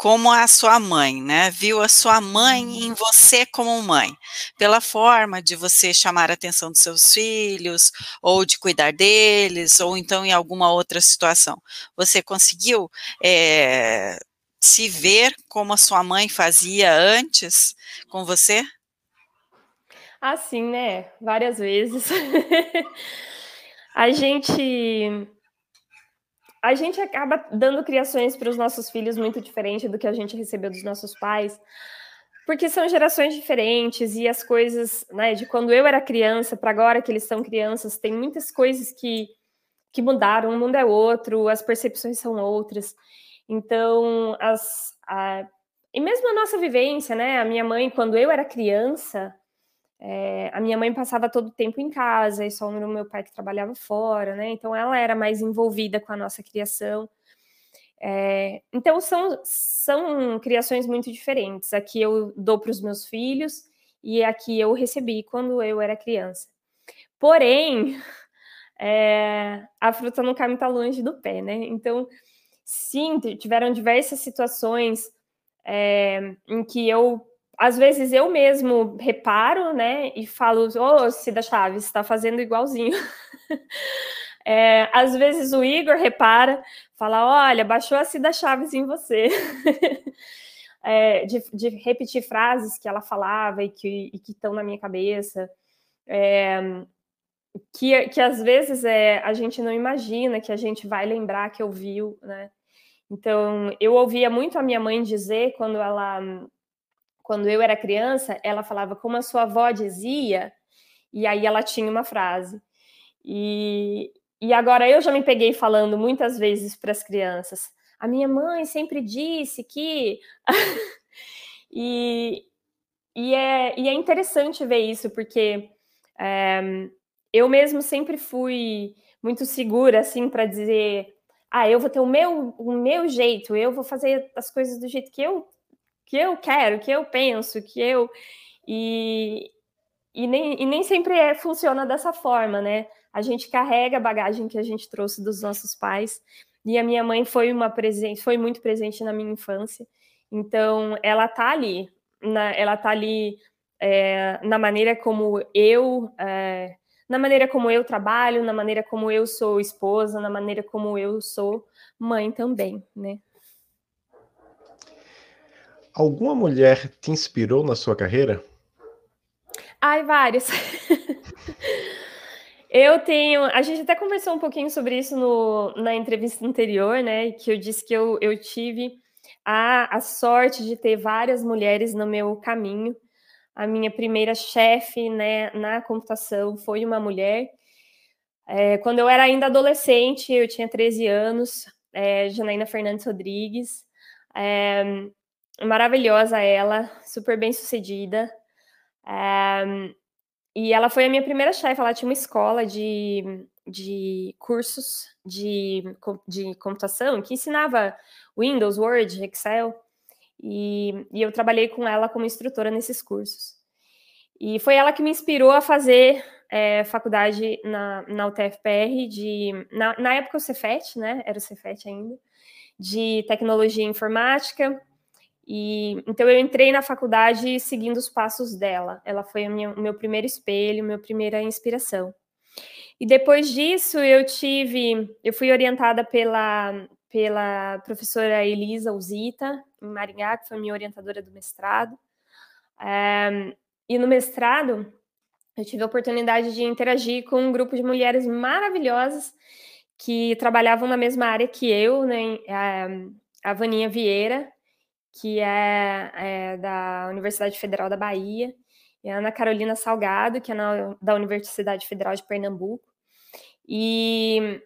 como a sua mãe, né? Viu a sua mãe em uhum. você como mãe, pela forma de você chamar a atenção dos seus filhos, ou de cuidar deles, ou então em alguma outra situação. Você conseguiu é, se ver como a sua mãe fazia antes com você? Assim, né? Várias vezes. a gente a gente acaba dando criações para os nossos filhos muito diferente do que a gente recebeu dos nossos pais, porque são gerações diferentes e as coisas, né, de quando eu era criança para agora que eles são crianças, tem muitas coisas que, que mudaram, o mundo é outro, as percepções são outras. Então, as, a, e mesmo a nossa vivência, né, a minha mãe, quando eu era criança, é, a minha mãe passava todo o tempo em casa, e só o meu pai que trabalhava fora, né? Então ela era mais envolvida com a nossa criação. É, então são, são criações muito diferentes. Aqui eu dou para os meus filhos e aqui eu recebi quando eu era criança. Porém, é, a fruta não cai muito longe do pé, né? Então, sim, tiveram diversas situações é, em que eu às vezes eu mesmo reparo, né, e falo, ô, oh, Cida Chaves, está fazendo igualzinho. é, às vezes o Igor repara, fala, olha, baixou a Cida Chaves em você. é, de, de, repetir frases que ela falava e que estão na minha cabeça. É, que, que às vezes é, a gente não imagina que a gente vai lembrar que ouviu, né? Então, eu ouvia muito a minha mãe dizer quando ela quando eu era criança, ela falava como a sua avó dizia, e aí ela tinha uma frase. E, e agora eu já me peguei falando muitas vezes para as crianças. A minha mãe sempre disse que. e, e, é, e é interessante ver isso, porque é, eu mesmo sempre fui muito segura, assim, para dizer: ah, eu vou ter o meu, o meu jeito, eu vou fazer as coisas do jeito que eu que eu quero, que eu penso, que eu. E, e, nem, e nem sempre é, funciona dessa forma, né? A gente carrega a bagagem que a gente trouxe dos nossos pais. E a minha mãe foi uma presente, foi muito presente na minha infância. Então, ela tá ali, na, ela tá ali é, na maneira como eu, é, na maneira como eu trabalho, na maneira como eu sou esposa, na maneira como eu sou mãe também, né? Alguma mulher te inspirou na sua carreira? Ai, várias. eu tenho. A gente até conversou um pouquinho sobre isso no, na entrevista anterior, né? Que eu disse que eu, eu tive a, a sorte de ter várias mulheres no meu caminho. A minha primeira chefe né, na computação foi uma mulher. É, quando eu era ainda adolescente, eu tinha 13 anos, é, Janaína Fernandes Rodrigues. É, maravilhosa ela, super bem sucedida. Um, e ela foi a minha primeira chefe, ela tinha uma escola de, de cursos de, de computação que ensinava Windows, Word, Excel, e, e eu trabalhei com ela como instrutora nesses cursos. E foi ela que me inspirou a fazer é, faculdade na, na UTFPR, de, na, na época o Cefet, né, era o Cefet ainda, de tecnologia informática, e então eu entrei na faculdade seguindo os passos dela. Ela foi o meu primeiro espelho, minha primeira inspiração. E depois disso eu tive, eu fui orientada pela pela professora Elisa Uzita, em Maringá, que foi minha orientadora do mestrado. Um, e no mestrado eu tive a oportunidade de interagir com um grupo de mulheres maravilhosas que trabalhavam na mesma área que eu, né? A, a Vaninha Vieira, que é, é, da Universidade Federal da Bahia, e a Ana Carolina Salgado, que é na, da Universidade Federal de Pernambuco. E,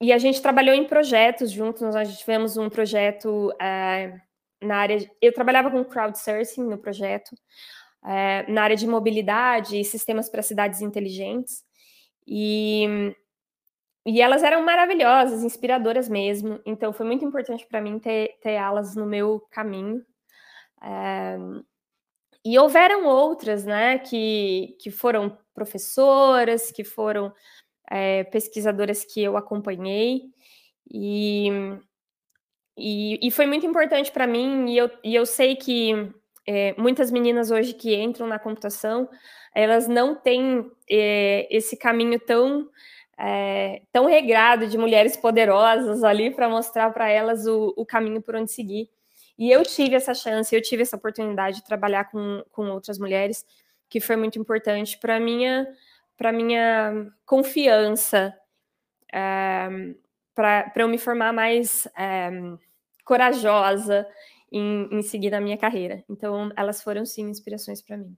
e a gente trabalhou em projetos juntos, nós tivemos um projeto é, na área. Eu trabalhava com crowdsourcing no projeto, é, na área de mobilidade e sistemas para cidades inteligentes. E, e elas eram maravilhosas, inspiradoras mesmo. Então foi muito importante para mim ter, ter elas no meu caminho. É, e houveram outras, né, que, que foram professoras, que foram é, pesquisadoras que eu acompanhei. E, e, e foi muito importante para mim, e eu, e eu sei que é, muitas meninas hoje que entram na computação, elas não têm é, esse caminho tão é, tão regrado de mulheres poderosas ali para mostrar para elas o, o, caminho por onde seguir. E eu tive essa chance, eu tive essa oportunidade de trabalhar com, com outras mulheres, que foi muito importante para minha para minha confiança, é, para eu me formar mais é, corajosa em, em seguir a minha carreira. Então, elas foram sim inspirações para mim.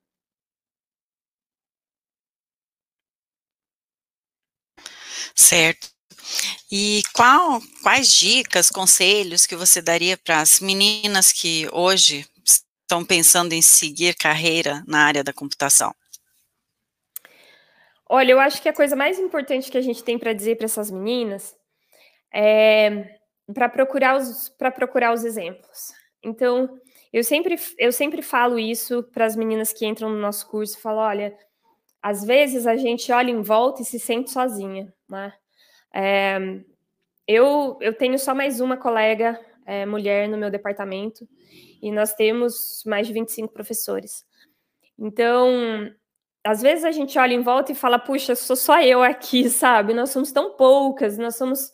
Certo. E qual, quais dicas, conselhos que você daria para as meninas que hoje estão pensando em seguir carreira na área da computação? Olha, eu acho que a coisa mais importante que a gente tem para dizer para essas meninas é para procurar os para procurar os exemplos. Então, eu sempre eu sempre falo isso para as meninas que entram no nosso curso, falo, olha, às vezes a gente olha em volta e se sente sozinha, né? É, eu, eu tenho só mais uma colega é, mulher no meu departamento e nós temos mais de 25 professores. Então, às vezes a gente olha em volta e fala, puxa, sou só eu aqui, sabe? Nós somos tão poucas, nós somos.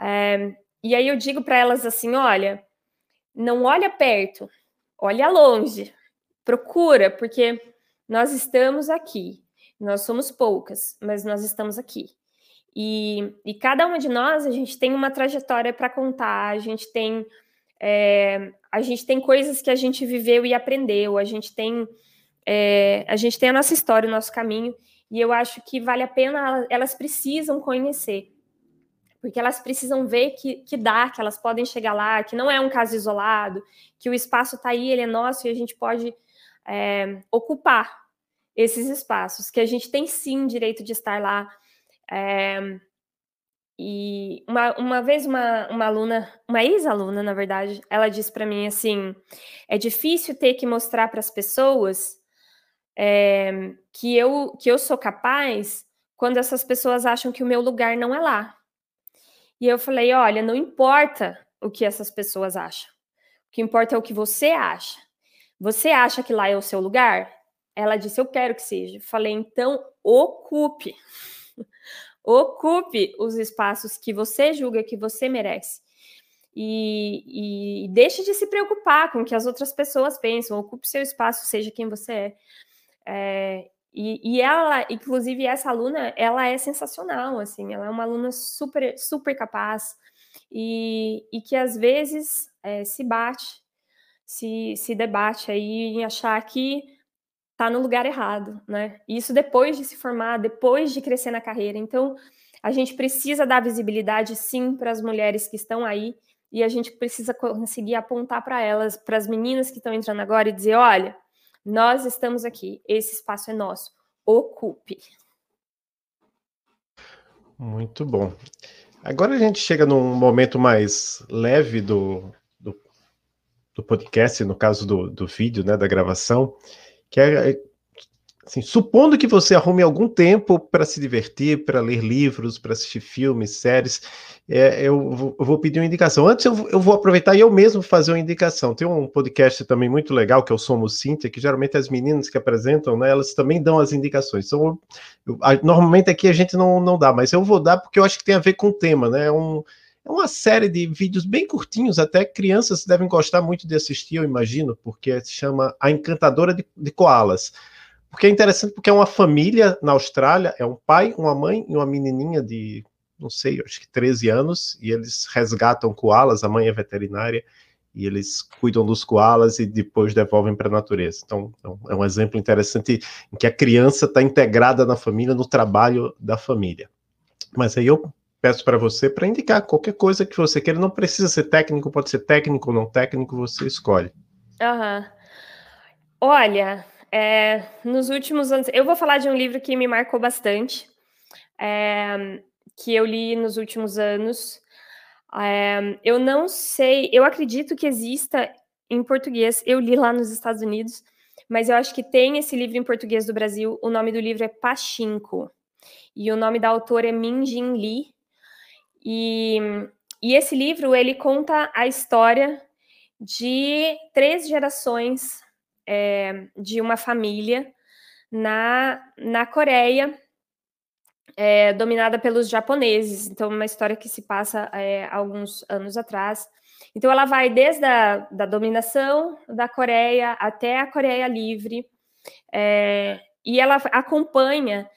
É, e aí eu digo para elas assim: olha, não olha perto, olha longe, procura, porque nós estamos aqui. Nós somos poucas, mas nós estamos aqui. E, e cada uma de nós, a gente tem uma trajetória para contar, a gente tem é, a gente tem coisas que a gente viveu e aprendeu, a gente tem é, a gente tem a nossa história, o nosso caminho, e eu acho que vale a pena, elas precisam conhecer, porque elas precisam ver que, que dá, que elas podem chegar lá, que não é um caso isolado, que o espaço está aí, ele é nosso e a gente pode é, ocupar esses espaços, que a gente tem sim direito de estar lá. É, e uma, uma vez uma, uma aluna, uma ex-aluna, na verdade, ela disse para mim assim: é difícil ter que mostrar para as pessoas é, que, eu, que eu sou capaz quando essas pessoas acham que o meu lugar não é lá. E eu falei: olha, não importa o que essas pessoas acham, o que importa é o que você acha. Você acha que lá é o seu lugar? Ela disse: Eu quero que seja. Falei: então ocupe. ocupe os espaços que você julga que você merece. E, e, deixe de se preocupar com o que as outras pessoas pensam. Ocupe seu espaço, seja quem você é. é e, e, ela, inclusive, essa aluna, ela é sensacional, assim, ela é uma aluna super, super capaz e, e que às vezes é, se bate, se, se debate aí em achar que está no lugar errado, né? Isso depois de se formar, depois de crescer na carreira. Então, a gente precisa dar visibilidade, sim, para as mulheres que estão aí e a gente precisa conseguir apontar para elas, para as meninas que estão entrando agora e dizer: olha, nós estamos aqui, esse espaço é nosso, ocupe. Muito bom. Agora a gente chega num momento mais leve do, do, do podcast, no caso do, do vídeo, né, da gravação que é assim, supondo que você arrume algum tempo para se divertir, para ler livros, para assistir filmes, séries, é, eu, vou, eu, vou, pedir uma indicação. Antes eu, eu, vou aproveitar e eu mesmo fazer uma indicação. Tem um podcast também muito legal que é o Somos Cíntia, que geralmente as meninas que apresentam, né, elas também dão as indicações. Então, eu, normalmente aqui a gente não, não dá, mas eu vou dar porque eu acho que tem a ver com o tema, né? É um, é uma série de vídeos bem curtinhos, até crianças devem gostar muito de assistir, eu imagino, porque se chama A Encantadora de, de Koalas. Porque é interessante porque é uma família na Austrália, é um pai, uma mãe e uma menininha de não sei, acho que 13 anos, e eles resgatam koalas, a mãe é veterinária, e eles cuidam dos koalas e depois devolvem para a natureza. Então, é um exemplo interessante em que a criança está integrada na família, no trabalho da família. Mas aí eu peço para você para indicar qualquer coisa que você queira, não precisa ser técnico, pode ser técnico ou não técnico, você escolhe. Uhum. Olha, é, nos últimos anos, eu vou falar de um livro que me marcou bastante, é, que eu li nos últimos anos, é, eu não sei, eu acredito que exista em português. Eu li lá nos Estados Unidos, mas eu acho que tem esse livro em português do Brasil. O nome do livro é Pachinko e o nome da autora é Min Jin Lee. E, e esse livro ele conta a história de três gerações é, de uma família na, na Coreia é, dominada pelos japoneses. Então, uma história que se passa é, alguns anos atrás. Então, ela vai desde a da dominação da Coreia até a Coreia Livre, é, e ela acompanha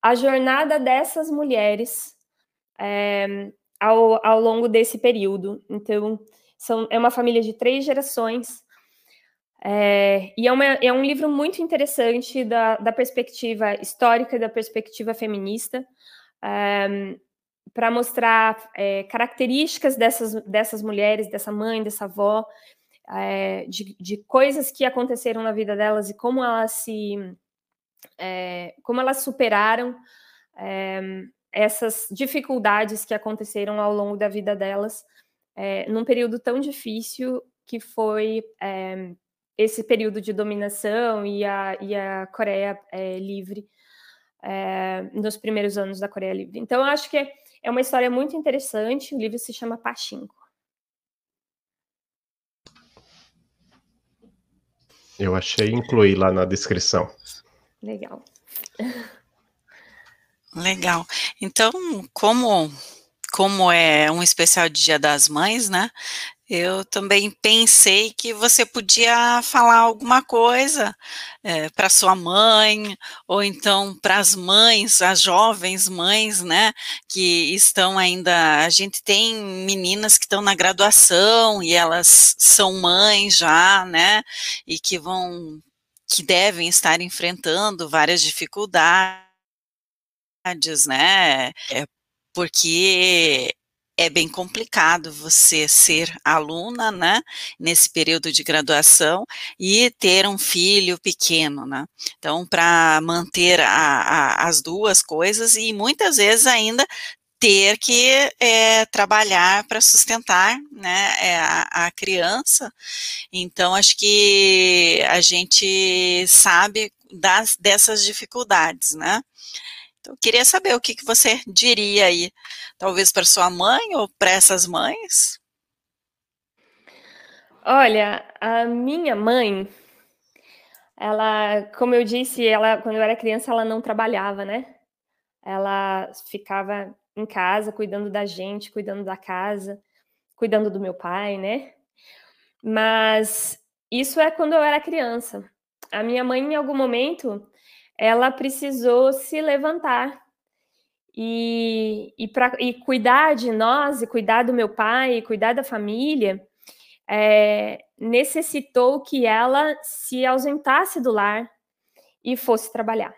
a jornada dessas mulheres ao, ao longo desse período. Então, são, é uma família de três gerações. É, e é, uma, é, um livro muito interessante da, da perspectiva histórica e da perspectiva feminista, é, para mostrar é, características dessas, dessas mulheres, dessa mãe, dessa avó, é, de, de, coisas que aconteceram na vida delas e como elas se é, como elas superaram é, essas dificuldades que aconteceram ao longo da vida delas num período tão difícil que foi esse período de dominação e a, e a Coreia é, livre é, nos primeiros anos da Coreia livre. Então, eu acho que é uma história muito interessante. O livro se chama Pachinko. Eu achei incluir lá na descrição. Legal. Legal. Então, como como é um especial de Dia das Mães, né? Eu também pensei que você podia falar alguma coisa é, eh, para sua mãe, ou então para as mães, as jovens mães, né, que estão ainda. A gente tem meninas que estão na graduação e elas são mães já, né, e que vão, que devem estar enfrentando várias dificuldades, né, é, porque é bem complicado você ser aluna, né, nesse período de graduação e ter um filho pequeno, né? Então, para manter a, a, as duas coisas e muitas vezes ainda ter que é, trabalhar para sustentar né, é, a, a, criança. Então, acho que a gente sabe das, dessas dificuldades, né? Eu queria saber o que, que você diria aí, talvez para sua mãe ou para essas mães? Olha, a minha mãe, ela, como eu disse, ela, quando eu era criança, ela não trabalhava, né? Ela ficava em casa, cuidando da gente, cuidando da casa, cuidando do meu pai, né? Mas isso é quando eu era criança. A minha mãe, em algum momento, ela precisou se levantar e, e, pra, e cuidar de nós, e cuidar do meu pai, e cuidar da família, é, necessitou que ela se ausentasse do lar e fosse trabalhar.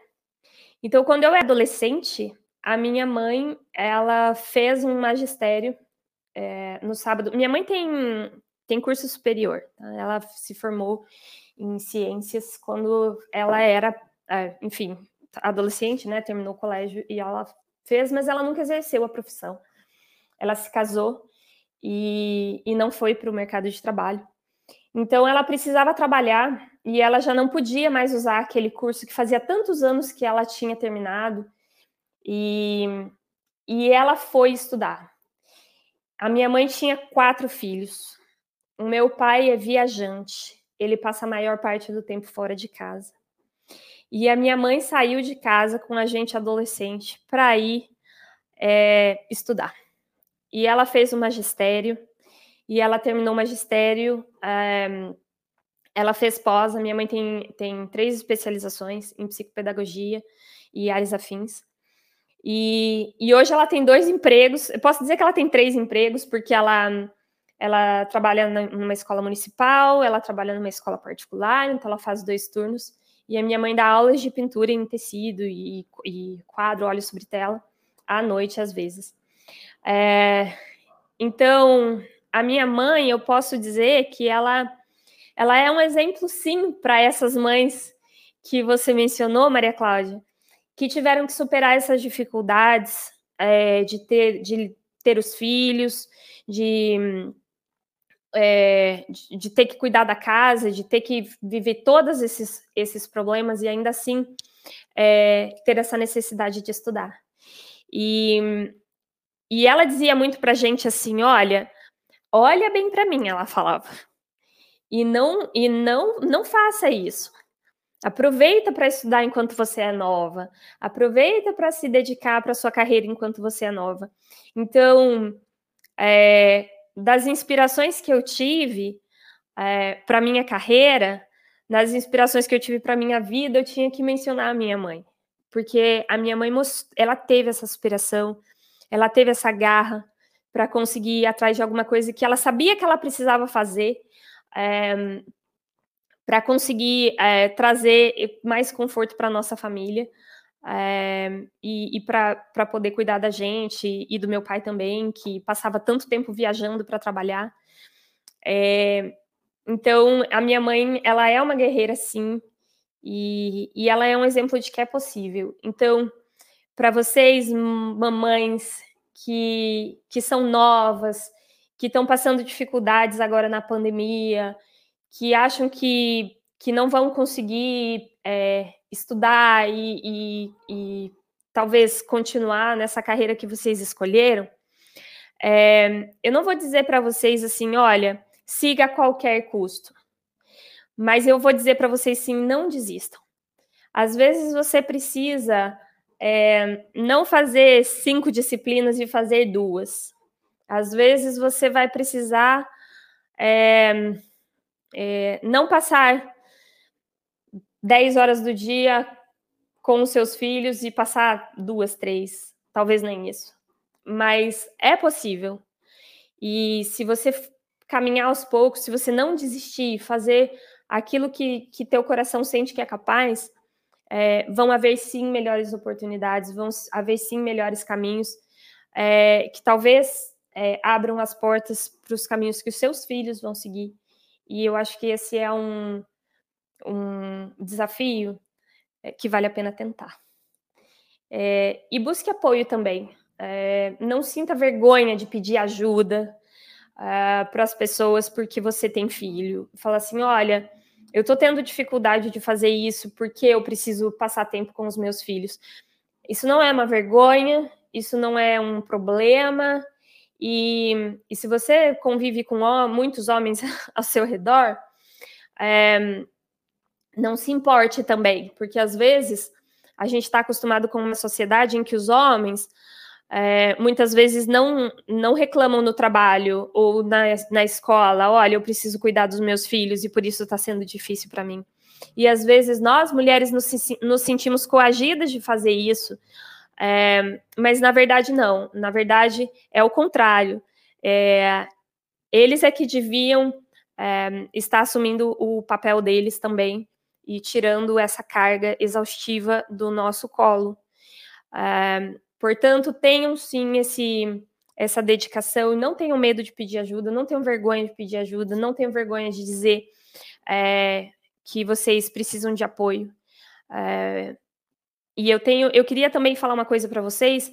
Então, quando eu era adolescente, a minha mãe, ela fez um magistério é, no sábado. Minha mãe tem, tem curso superior, tá? ela se formou em ciências quando ela era é, enfim, adolescente, né? Terminou o colégio e ela fez, mas ela nunca exerceu a profissão. Ela se casou e, e não foi para o mercado de trabalho. Então ela precisava trabalhar e ela já não podia mais usar aquele curso que fazia tantos anos que ela tinha terminado e, e ela foi estudar. A minha mãe tinha quatro filhos. O meu pai é viajante. Ele passa a maior parte do tempo fora de casa. E a minha mãe saiu de casa com a gente adolescente para ir é, estudar. E ela fez o magistério, e ela terminou o magistério, é, ela fez pós, a minha mãe tem, tem três especializações em psicopedagogia e áreas afins. E, e hoje ela tem dois empregos. Eu posso dizer que ela tem três empregos, porque ela, ela trabalha numa escola municipal, ela trabalha numa escola particular, então ela faz dois turnos. E a minha mãe dá aulas de pintura em tecido e, e quadro, óleo sobre tela, à noite, às vezes. É, então, a minha mãe, eu posso dizer que ela, ela é um exemplo, sim, para essas mães que você mencionou, Maria Cláudia, que tiveram que superar essas dificuldades é, de, ter, de ter os filhos, de, é, de, de, ter que cuidar da casa, de ter que viver todos esses, esses problemas e ainda assim é, ter essa necessidade de estudar. E, e ela dizia muito para a gente assim: olha, olha bem para mim, ela falava, e não e não não faça isso. Aproveita para estudar enquanto você é nova. Aproveita para se dedicar para sua carreira enquanto você é nova. Então, é, das inspirações que eu tive é, para minha carreira, das inspirações que eu tive para minha vida, eu tinha que mencionar a minha mãe, porque a minha mãe ela teve essa inspiração, ela teve essa garra para conseguir ir atrás de alguma coisa que ela sabia que ela precisava fazer. É, para conseguir é, trazer mais conforto para nossa família é, e, e para poder cuidar da gente e do meu pai também, que passava tanto tempo viajando para trabalhar. É, então, a minha mãe, ela é uma guerreira, sim, e, e ela é um exemplo de que é possível. Então, para vocês, mamães que, que são novas, que estão passando dificuldades agora na pandemia, que acham que, que não vão conseguir é, estudar e, e, e, talvez continuar nessa carreira que vocês escolheram, é, eu não vou dizer para vocês assim, olha, siga a qualquer custo, mas eu vou dizer para vocês sim, não desistam. Às vezes você precisa é, não fazer cinco disciplinas e fazer duas. Às vezes você vai precisar é, é, não passar 10 horas do dia com os seus filhos e passar duas, três, talvez nem isso. Mas é possível. E se você caminhar aos poucos, se você não desistir, fazer aquilo que, que teu coração sente que é capaz, é, vão haver sim melhores oportunidades, vão haver sim melhores caminhos, é, que talvez é, abram as portas para os caminhos que os seus filhos vão seguir. E eu acho que esse é um, um desafio é, que vale a pena tentar. É, e busque apoio também. É, não sinta vergonha de pedir ajuda é, para as pessoas porque você tem filho. Fala assim: olha, eu estou tendo dificuldade de fazer isso porque eu preciso passar tempo com os meus filhos. Isso não é uma vergonha, isso não é um problema, e, e se você convive com muitos homens ao seu redor, é, não se importe também, porque às vezes a gente está acostumado com uma sociedade em que os homens é, muitas vezes não, não reclamam no trabalho ou na, na escola, olha, eu preciso cuidar dos meus filhos e por isso está sendo difícil para mim. E às vezes nós, mulheres, nos, nos sentimos coagidas de fazer isso, é, mas na verdade não, na verdade é o contrário. É, eles é que deviam é, estar assumindo o papel deles também e tirando essa carga exaustiva do nosso colo. É, portanto, tenham sim esse, essa dedicação não tenham medo de pedir ajuda, não tenham vergonha de pedir ajuda, não tenham vergonha de dizer é, que vocês precisam de apoio. É, e eu tenho, eu queria também falar uma coisa para vocês.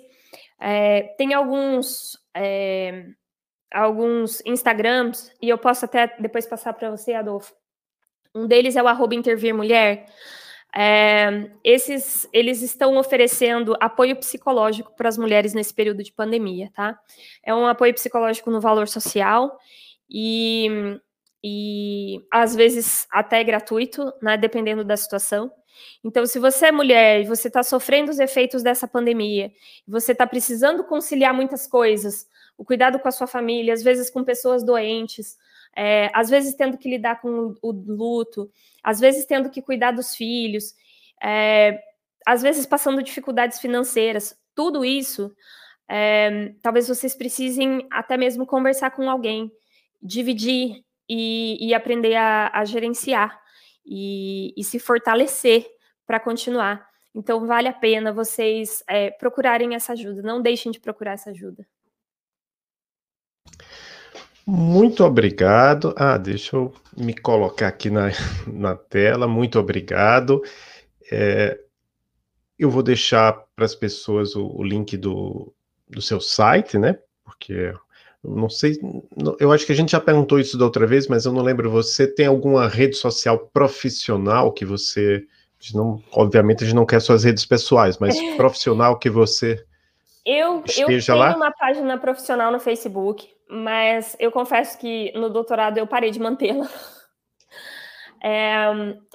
É, tem alguns é, alguns Instagrams e eu posso até depois passar para você, Adolfo. Um deles é o arroba intervir mulher. É, esses eles estão oferecendo apoio psicológico para as mulheres nesse período de pandemia, tá? É um apoio psicológico no valor social e, e às vezes até gratuito, né? Dependendo da situação. Então, se você é mulher e você está sofrendo os efeitos dessa pandemia, você está precisando conciliar muitas coisas, o cuidado com a sua família, às vezes com pessoas doentes, é, às vezes tendo que lidar com o, luto, às vezes tendo que cuidar dos filhos, é, às vezes passando dificuldades financeiras, tudo isso, é, talvez vocês precisem até mesmo conversar com alguém, dividir e, e aprender a, a gerenciar e, e, se fortalecer para continuar. Então, vale a pena vocês é, procurarem essa ajuda, não deixem de procurar essa ajuda. Muito obrigado. Ah, deixa eu me colocar aqui na, na tela. Muito obrigado. É, eu vou deixar para as pessoas o, o link do, do seu site, né? Porque não sei, eu acho que a gente já perguntou isso da outra vez, mas eu não lembro. Você tem alguma rede social profissional que você, não, obviamente a gente não quer suas redes pessoais, mas profissional que você eu, eu tenho lá? uma página profissional no Facebook, mas eu confesso que no doutorado eu parei de mantê-la. É,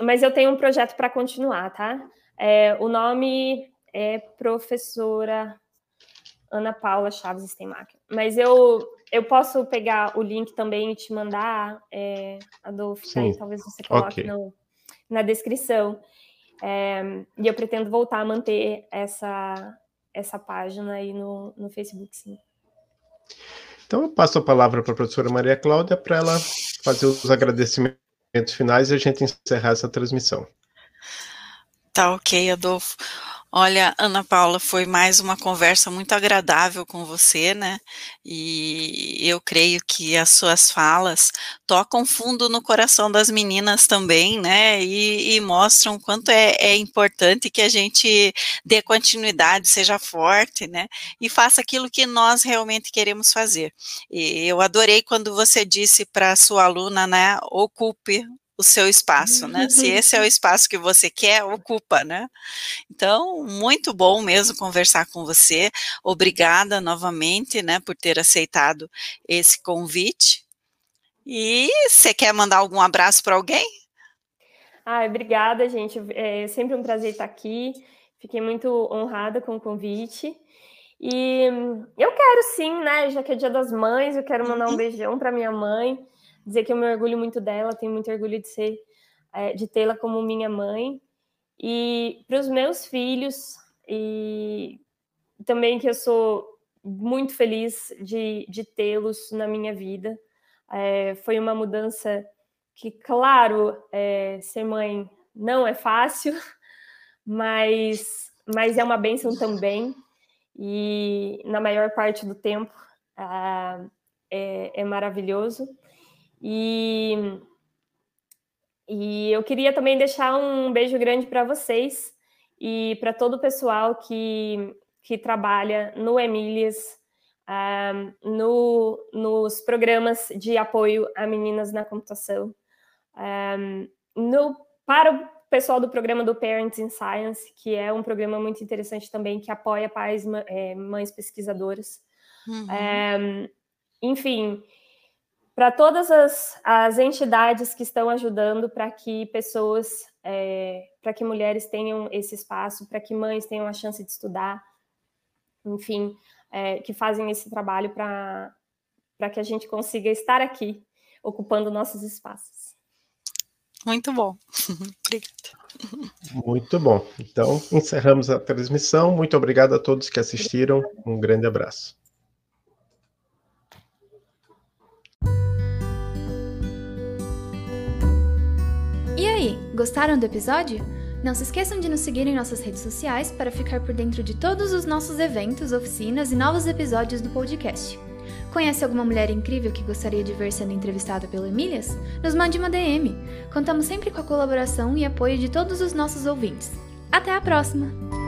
mas eu tenho um projeto para continuar, tá? É, o nome é professora Ana Paula Chaves Steinmacher. Mas eu, eu posso pegar o link também e te mandar, é, Adolfo, aí, talvez você coloque okay. no, na descrição. É, e eu pretendo voltar a manter essa, essa página aí no, no Facebook, sim. Então, eu passo a palavra para a professora Maria Cláudia para ela fazer os agradecimentos finais e a gente encerrar essa transmissão. Tá ok, Adolfo. Olha, Ana Paula, foi mais uma conversa muito agradável com você, né? E eu creio que as suas falas tocam fundo no coração das meninas também, né? E, e mostram quanto é, é, importante que a gente dê continuidade, seja forte, né? E faça aquilo que nós realmente queremos fazer. E eu adorei quando você disse para a sua aluna, né? Ocupe o seu espaço, né? Se esse é o espaço que você quer, ocupa, né? Então, muito bom mesmo conversar com você. Obrigada novamente, né, por ter aceitado esse convite. E você quer mandar algum abraço para alguém? Ah, obrigada, gente. É sempre um prazer estar aqui. Fiquei muito honrada com o convite. E eu quero sim, né? Já que é Dia das Mães, eu quero mandar um uhum. beijão para minha mãe dizer que eu me orgulho muito dela, tenho muito orgulho de ser, é, de tê-la como minha mãe. E para os meus filhos, e também que eu sou muito feliz de, de tê-los na minha vida. É, foi uma mudança que, claro, é, ser mãe não é fácil, mas, mas é uma bênção também. E na maior parte do tempo ah, é, é maravilhoso. E, e eu queria também deixar um beijo grande para vocês e para todo o pessoal que, que trabalha no Emílias, um, no, nos programas de apoio a meninas na computação. Um, no, para o pessoal do programa do Parents in Science, que é um programa muito interessante também, que apoia pais, é, mães pesquisadoras. Uhum. Um, enfim, para todas as, as entidades que estão ajudando para que pessoas, é, para que mulheres tenham esse espaço, para que mães tenham a chance de estudar, enfim, é, que fazem esse trabalho para que a gente consiga estar aqui, ocupando nossos espaços. Muito bom. Obrigada. Muito bom. Então, encerramos a transmissão. Muito obrigado a todos que assistiram. Um grande abraço. Gostaram do episódio? Não se esqueçam de nos seguir em nossas redes sociais para ficar por dentro de todos os nossos eventos, oficinas e novos episódios do podcast. Conhece alguma mulher incrível que gostaria de ver sendo entrevistada pelo Emílias? Nos mande uma DM. Contamos sempre com a colaboração e apoio de todos os nossos ouvintes. Até a próxima!